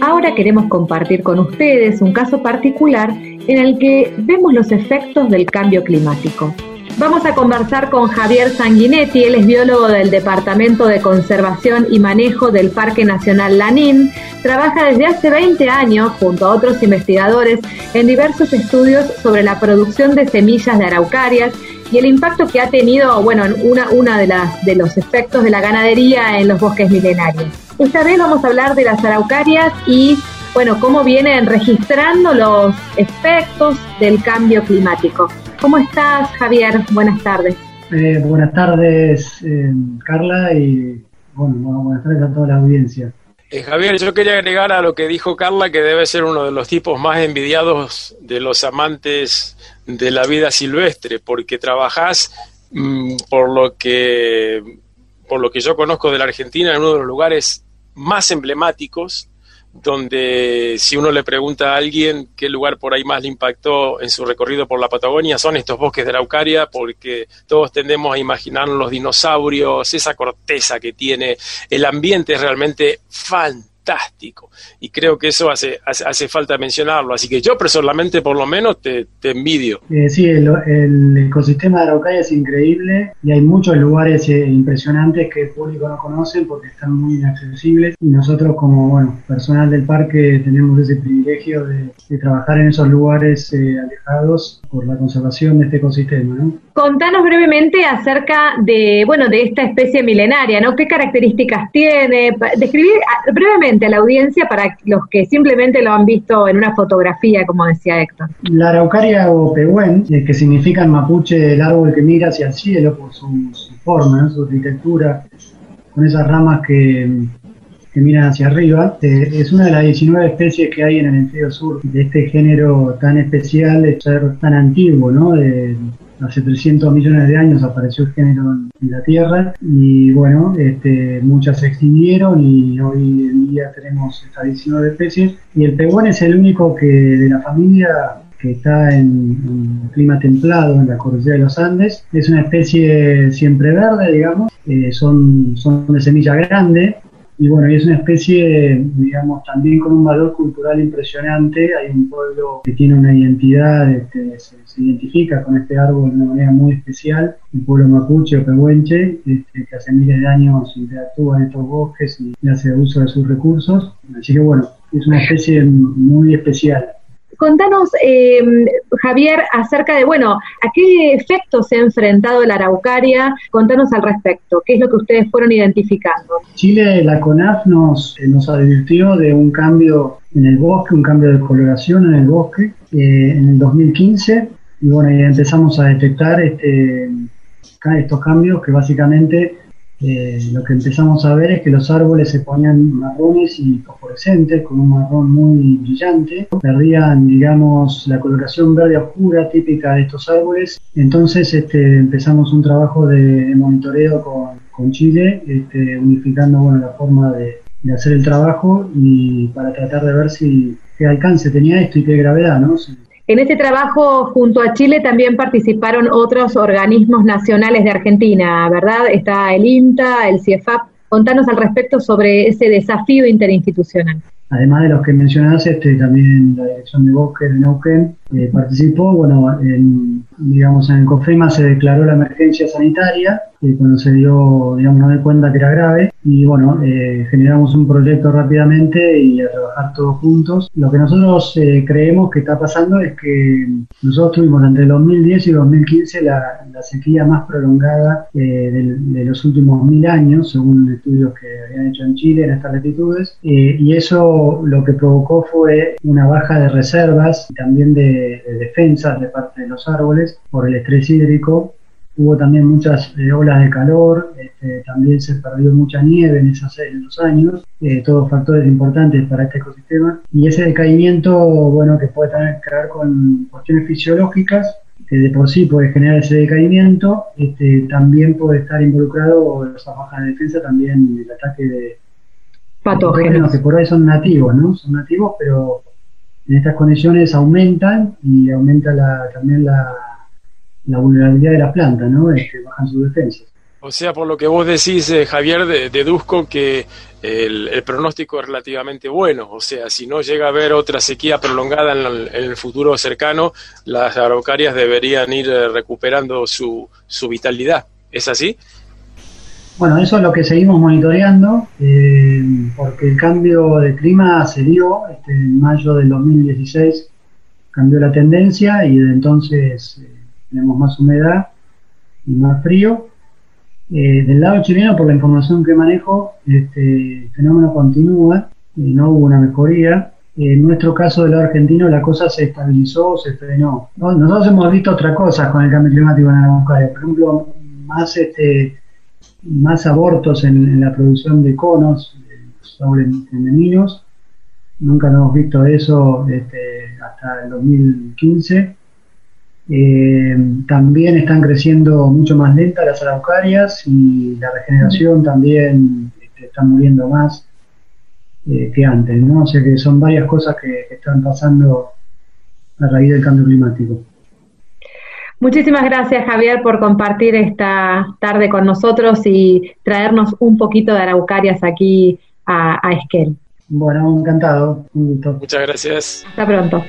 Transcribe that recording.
Ahora queremos compartir con ustedes un caso particular en el que vemos los efectos del cambio climático. Vamos a conversar con Javier Sanguinetti, él es biólogo del Departamento de Conservación y Manejo del Parque Nacional Lanín. Trabaja desde hace 20 años junto a otros investigadores en diversos estudios sobre la producción de semillas de araucarias y el impacto que ha tenido, bueno, una, una de, las, de los efectos de la ganadería en los bosques milenarios. Esta vez vamos a hablar de las araucarias y, bueno, cómo vienen registrando los efectos del cambio climático. ¿Cómo estás, Javier? Buenas tardes. Eh, buenas tardes, eh, Carla, y bueno, buenas tardes a toda la audiencia. Eh, Javier, yo quería agregar a lo que dijo Carla que debe ser uno de los tipos más envidiados de los amantes de la vida silvestre, porque trabajás mm, por lo que por lo que yo conozco de la Argentina en uno de los lugares más emblemáticos donde si uno le pregunta a alguien qué lugar por ahí más le impactó en su recorrido por la Patagonia, son estos bosques de Araucaria, porque todos tendemos a imaginar los dinosaurios, esa corteza que tiene, el ambiente es realmente fantástico fantástico. Y creo que eso hace, hace, falta mencionarlo. Así que yo personalmente, por lo menos, te, envidio. Eh, sí, el, ecosistema de Araucaya es increíble y hay muchos lugares eh, impresionantes que el público no conoce porque están muy inaccesibles. Y nosotros, como bueno, personal del parque, tenemos ese privilegio de, trabajar en esos lugares eh, alejados por la conservación de este ecosistema. ¿no? Contanos brevemente acerca de, bueno, de esta especie milenaria, ¿no? ¿Qué características tiene? Describir ah, brevemente a la audiencia para los que simplemente lo han visto en una fotografía, como decía Héctor? La araucaria o pehuen, eh, que significa en mapuche el árbol que mira hacia el cielo por su, forma, su arquitectura, con esas ramas que, miran hacia arriba, eh, es una de las 19 especies que hay en el hemisferio sur de este género tan especial, de ser tan antiguo, ¿no? De, hace 300 millones de años apareció el género en, la Tierra y bueno, este, muchas se extinguieron y hoy en día tenemos estas 19 especies y el pehuen es el único que de la familia que está en, clima templado en la cordillera de los Andes. Es una especie siempre verde, digamos, eh, son, son de semilla grande, y bueno, y es una especie, digamos, también con un valor cultural impresionante. Hay un pueblo que tiene una identidad, este, se, identifica con este árbol de una manera muy especial, el pueblo mapuche o pehuenche, este, que hace miles de años interactúa en estos bosques y hace uso de sus recursos. Así que bueno, es una especie muy especial. Contanos, eh, Javier, acerca de, bueno, a qué efectos se ha enfrentado la araucaria. Contanos al respecto, qué es lo que ustedes fueron identificando. Chile, la CONAF nos, eh, nos advirtió de un cambio en el bosque, un cambio de coloración en el bosque eh, en el 2015. Y bueno, ya empezamos a detectar este, estos cambios que básicamente eh, lo que empezamos a ver es que los árboles se ponían marrones y fosforescentes, con un marrón muy brillante, perdían, digamos, la coloración verde oscura típica de estos árboles. Entonces este, empezamos un trabajo de, monitoreo con, con Chile, este, unificando bueno, la forma de, de, hacer el trabajo y para tratar de ver si qué alcance tenía esto y qué gravedad, ¿no? En este trabajo, junto a Chile, también participaron otros organismos nacionales de Argentina, ¿verdad? Está el INTA, el CIEFAP. Contanos al respecto sobre ese desafío interinstitucional. Además de los que mencionaste, este, también la Dirección de Bosque de Neuquén eh, participó. Bueno, en, digamos, en el COFEMA se declaró la emergencia sanitaria eh, cuando se dio, digamos, no de cuenta que era grave y bueno, eh, generamos un proyecto rápidamente y a trabajar todos juntos. Lo que nosotros eh, creemos que está pasando es que nosotros tuvimos entre 2010 y 2015 la, sequía más prolongada eh, de, los últimos mil años, según estudios que habían hecho en Chile en estas latitudes, y eso lo que provocó fue una baja de reservas y también de defensas de parte de los árboles por el estrés hídrico hubo también muchas eh, olas de calor, este, también se perdió mucha nieve en, esos, años, eh, todos factores importantes para este ecosistema. Y ese decaimiento, bueno, que puede tener que ver con cuestiones fisiológicas, que de por sí puede generar ese decaimiento, este, también puede estar involucrado esa baja de defensa, también el ataque de patógenos, que por ahí son nativos, ¿no? Son nativos, pero en estas condiciones aumentan y aumenta la, también la la vulnerabilidad de la planta, ¿no? que bajan sus defensas. O sea, por lo que vos decís, eh, Javier, deduzco que el, pronóstico es relativamente bueno. O sea, si no llega a haber otra sequía prolongada en el, futuro cercano, las araucarias deberían ir eh, recuperando su, su vitalidad. ¿Es así? Bueno, eso es lo que seguimos monitoreando, eh, porque el cambio de clima se dio este, en mayo del 2016, cambió la tendencia y desde entonces eh, tenemos más humedad y más frío. Eh, del lado chileno, por la información que manejo, este el fenómeno continúa, no hubo una mejoría. En nuestro caso del lado argentino, la cosa se estabilizó, se frenó. Nosotros hemos visto otras cosas con el cambio climático en Araucaria, por ejemplo, más este más abortos en, la producción de conos sobre femeninos. Nunca hemos visto eso este, hasta el 2015. Eh, también están creciendo mucho más lentas las araucarias y la regeneración también este, está muriendo más eh, que antes, ¿no? O sea que son varias cosas que están pasando a raíz del cambio climático. Muchísimas gracias, Javier, por compartir esta tarde con nosotros y traernos un poquito de araucarias aquí a, a Esquel. Bueno, encantado. Un Muchas gracias. Hasta pronto.